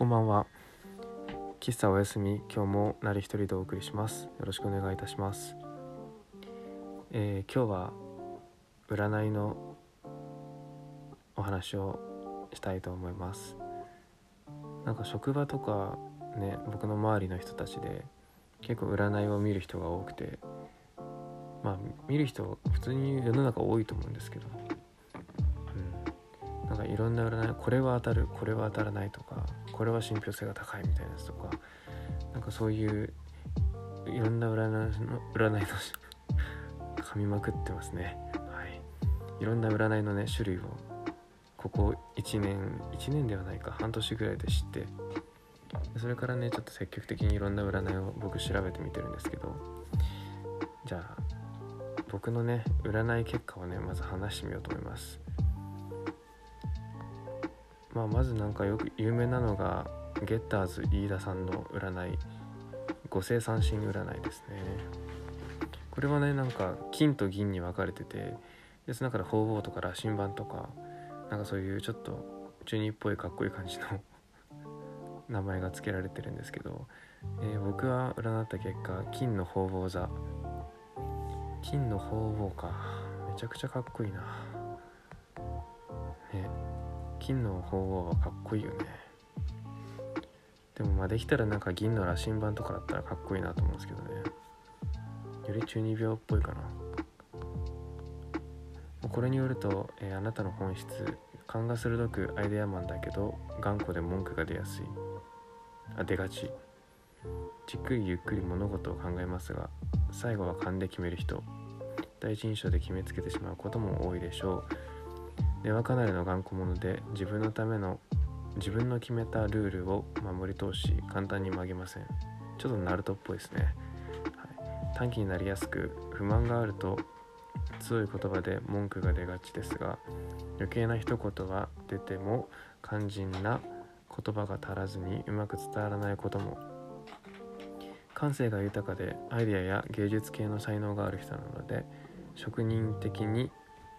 こんばんは。喫茶おやすみ今日もなり一人でお送りします。よろしくお願いいたします、えー今日は占いのお話をしたいと思います。なんか職場とかね僕の周りの人たちで結構占いを見る人が多くてまあ見る人普通に世の中多いと思うんですけどうん。なんかいろんな占いこれは当たるこれは当たらないとかこれは信憑性が高いみたいなやつとかなんかそういういろんな占いの占いの噛みまくってますねはいいろんな占いのね種類をここ1年1年ではないか半年ぐらいで知ってそれからねちょっと積極的にいろんな占いを僕調べてみてるんですけどじゃあ僕のね占い結果をねまず話してみようと思いますまあまずなんかよく有名なのがゲッターズ飯田さんの占い。五星三神占いですね。これはねなんか金と銀に分かれててでその中で鳳凰とか羅針盤とかなんかそういうちょっと中二っぽいかっこいい感じの名前が付けられてるんですけど、えー僕は占った結果金の鳳凰座。金の鳳凰か。めちゃくちゃかっこいいな。ね。金の鳳凰はかっこいいよね。でもまあできたらなんか銀の羅針盤とかだったらかっこいいなと思うんですけどね。より中二病っぽいかな。これによると、えーあなたの本質勘が鋭くアイデアマンだけど頑固で文句が出やすい。あ出がち。じっくりゆっくり物事を考えますが最後は勘で決める人。第一印象で決めつけてしまうことも多いでしょう。根はかなりの頑固者で自分のための自分の決めたルールを守り通し簡単に曲げません。ちょっとナルトっぽいですね、はい、短気になりやすく不満があると強い言葉で文句が出がちですが余計な一言は出ても肝心な言葉が足らずにうまく伝わらないことも感性が豊かでアイデアや芸術系の才能がある人なので職人的に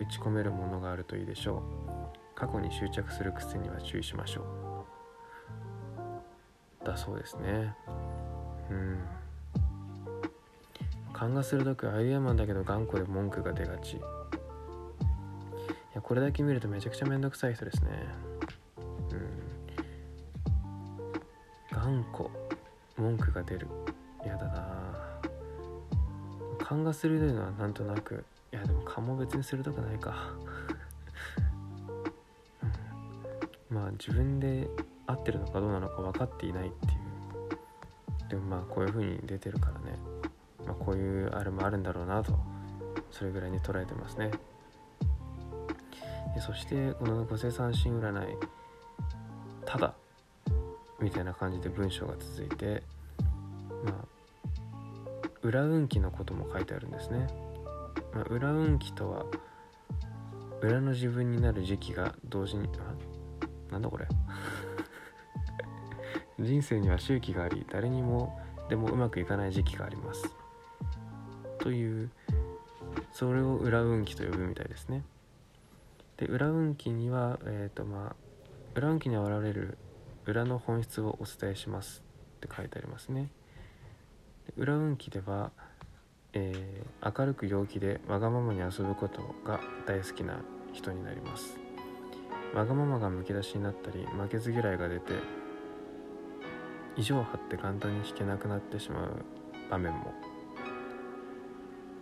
打ち込めるものがあるといいでしょう。過去に執着する癖には注意しましょう。だそうですね。うん。勘が鋭くアイデアマンだけど頑固で文句が出がち。いやこれだけ見るとめちゃくちゃめんどくさい人ですね。うん。頑固文句が出る。やだな勘が鋭いのはなんとなくいやでも勘も別に鋭くないか、うん、まあ自分で合ってるのかどうなのか分かっていないっていう。でもまあこういう風に出てるからね。まあ、こういうあれもあるんだろうなと。それぐらいに捉えてますね。でそしてこの五星三神占い。ただ。みたいな感じで文章が続いて。まあ裏運気のことも書いてあるんですね、まあ、裏運気とは裏の自分になる時期が同時にあなんだこれ？人生には周期があり誰にもでもうまくいかない時期があります。というそれを裏運気と呼ぶみたいですね。で裏運気にはえっ、とまあ裏運気に現れる裏の本質をお伝えしますって書いてありますね。裏運気では、えー明るく陽気でわがままに遊ぶことが大好きな人になります。わがままがむき出しになったり負けず嫌いが出て意地を張って簡単に引けなくなってしまう場面も。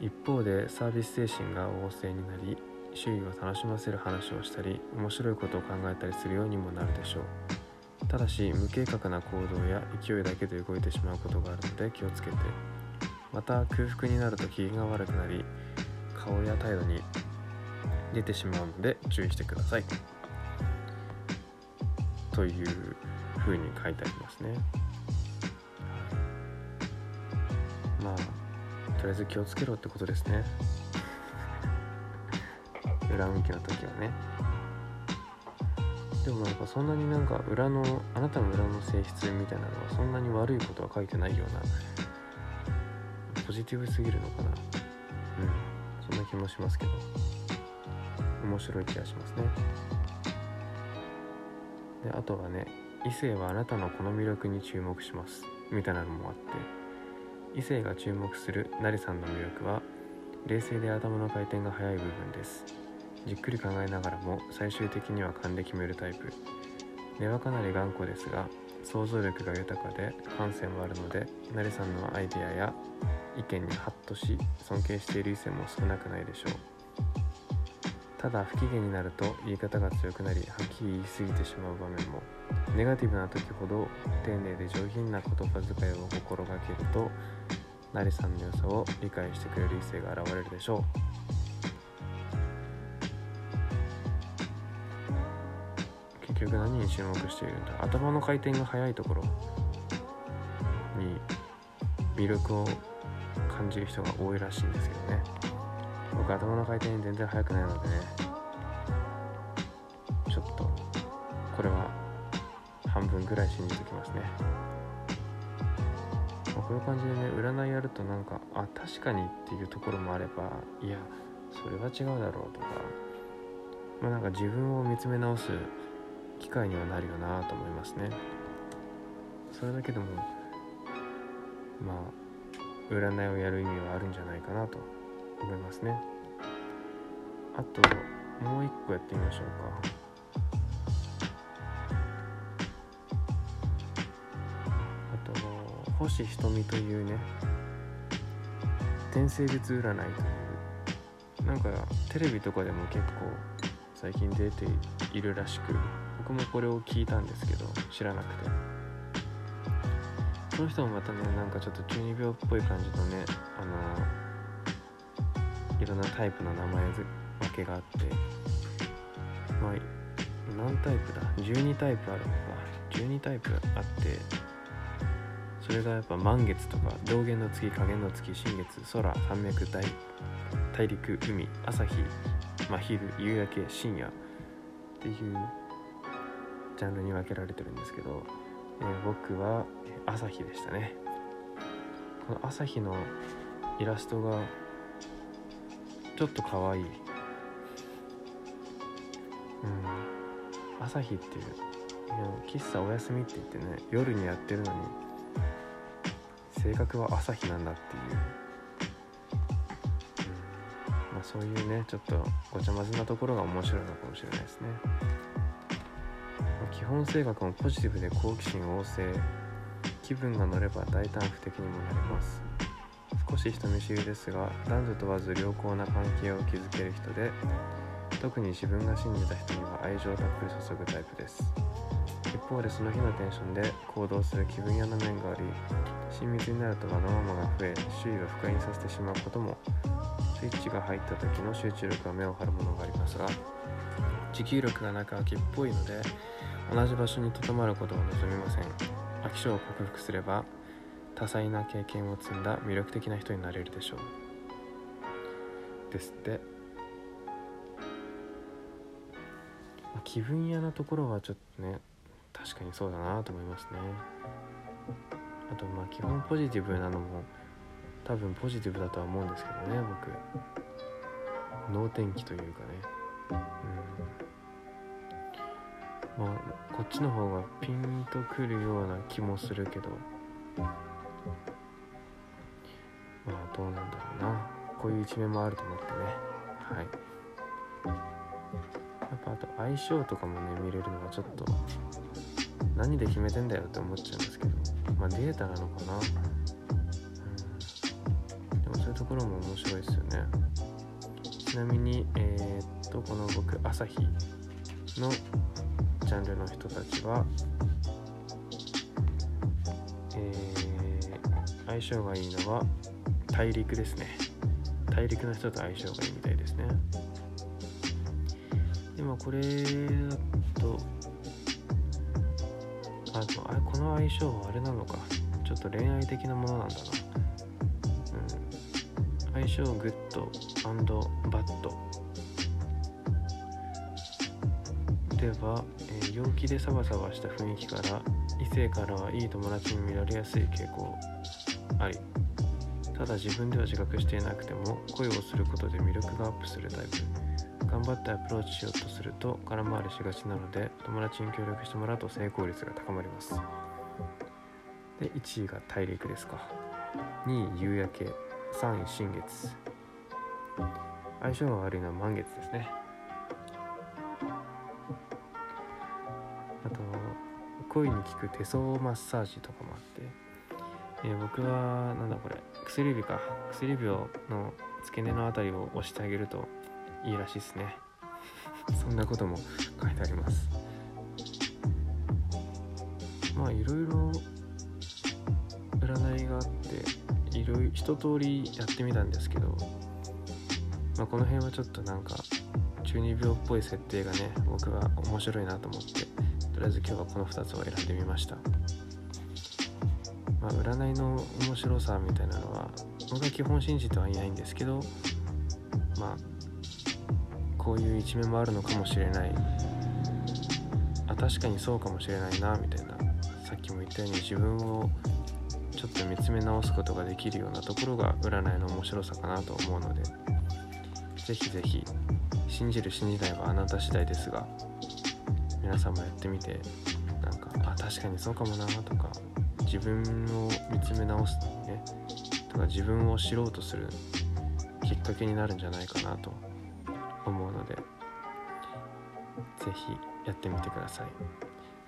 一方でサービス精神が旺盛になり周囲を楽しませる話をしたり面白いことを考えたりするようにもなるでしょう。ただし無計画な行動や勢いだけで動いてしまうことがあるので気をつけて。また空腹になると機嫌が悪くなり顔や態度に出てしまうので注意してください。という風に書いてありますね。まあとりあえず気をつけろってことですね。裏向きの時はね。でもなんかそんなになんか裏のあなたの裏の性質みたいなのはそんなに悪いことは書いてないようなポジティブすぎるのかな。うん。そんな気もしますけど。面白い気がしますね。であとはね異性はあなたのこの魅力に注目します。みたいなのもあって。異性が注目するナリさんの魅力は冷静で頭の回転が速い部分です。じっくり考えながらも最終的には勘で決めるタイプ。根はかなり頑固ですが想像力が豊かで感性もあるのでナリさんのアイデアや意見にハッとし尊敬している異性も少なくないでしょう。ただ不機嫌になると言い方が強くなりはっきり言い過ぎてしまう場面も。ネガティブな時ほど丁寧で上品な言葉遣いを心がけるとナリさんの良さを理解してくれる異性が現れるでしょう。結局何に注目しているんだ？頭の回転が速いところに魅力を感じる人が多いらしいんですけどね。僕頭の回転全然速くないのでね。ちょっとこれは半分ぐらい信じてきますね、まあ、こういう感じでね占いやるとなんかあ確かにっていうところもあればいやそれは違うだろうとかまあなんか自分を見つめ直す機会にはなるよなと思いますね。それだけでもまあ占いをやる意味はあるんじゃないかなと思いますね。あともう一個やってみましょうか。あと星ひとみというね天星術占いというなんかテレビとかでも結構最近出ているらしく僕もこれを聞いたんですけど知らなくて。その人もまたねなんかちょっと中二病っぽい感じのねあのいろんなタイプの名前分けがあってまあ何タイプだ？12タイプあるのか。12タイプあってそれがやっぱ満月とか上限の月下限の月新月空山脈大大陸海朝日真昼夕焼け深夜っていうジャンルに分けられてるんですけど、えー僕はえ朝日でしたね。この朝日のイラストがちょっと可愛い。うん。朝日っていう喫茶お休みって言ってね夜にやってるのに性格は朝日なんだっていう、うん。まあ、そういうねちょっとごちゃ混ぜなところが面白いのかもしれないですね、ま基本性格もポジティブで好奇心旺盛。気分が乗れば大胆不敵にもなります。少し人見知りですが男女問わず良好な関係を築ける人で特に自分が信じた人には愛情たっぷり注ぐタイプです。一方でその日のテンションで行動する気分屋な面があり親密になるとわがままが増え周囲を不快にさせてしまうこともスイッチが入った時の集中力は目を張るものがありますが持久力がなく秋っぽいので同じ場所にとどまることを望みません。飽き性を克服すれば多彩な経験を積んだ魅力的な人になれるでしょう。ですって。気分屋なところはちょっとね確かにそうだなと思いますね。あとまあ基本ポジティブなのも多分ポジティブだとは思うんですけどね僕。能天気というかね。まあこっちの方がピンとくるような気もするけど。まあどうなんだろうな。こういう一面もあると思ってね。はい。やっぱあと相性とかもね見れるのがちょっと何で決めてんだよって思っちゃうんですけど。まあデータなのかな、うん、でもそういうところも面白いですよね。ちなみにえーっとこの僕朝日のジャンルの人たちはえー相性がいいのは大陸ですね。大陸の人と相性がいいみたいですね。でもこれだとあでもあこの相性はあれなのか。ちょっと恋愛的なものなんだな。うん。相性グッドバッド。では、陽気でサバサバした雰囲気から異性からはいい友達に見られやすい傾向ありただ自分では自覚していなくても恋をすることで魅力がアップするタイプ。頑張ってアプローチしようとすると空回りしがちなので友達に協力してもらうと成功率が高まります。で1位が大陸ですか。2位夕焼け。3位新月。相性が悪いのは満月ですね。恋に効く手相マッサージとかもあって、えー僕はなんだこれ薬指か薬指をの付け根のあたりを押してあげるといいらしいですね。そんなことも書いてあります。まあいろいろ占いがあっていろいろ一通りやってみたんですけど、まあ、この辺はちょっとなんか中二病っぽい設定がね僕は面白いなと思って。とりあえず今日はこの2つを選んでみました、まあ、占いの面白さみたいなのは僕は基本信じてはいないんですけどまあこういう一面もあるのかもしれない。あ確かにそうかもしれないなみたいな。さっきも言ったように自分をちょっと見つめ直すことができるようなところが占いの面白さかなと思うのでぜひぜひ信じる信じないはあなた次第ですが皆さんもやってみてなんかあ確かにそうかもなとか自分を見つめ直すねとか自分を知ろうとするきっかけになるんじゃないかなと思うのでぜひやってみてください。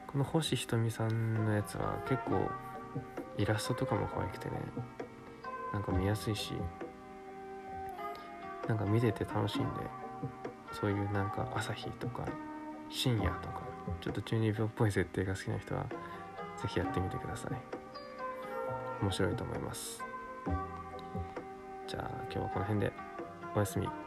この星ひとみさんのやつは結構イラストとかも可愛くてねなんか見やすいしなんか見てて楽しいんでそういうなんか朝日とか深夜とかちょっと中二病っぽい設定が好きな人は是非やってみてください。面白いと思います。じゃあ今日はこの辺でおやすみ。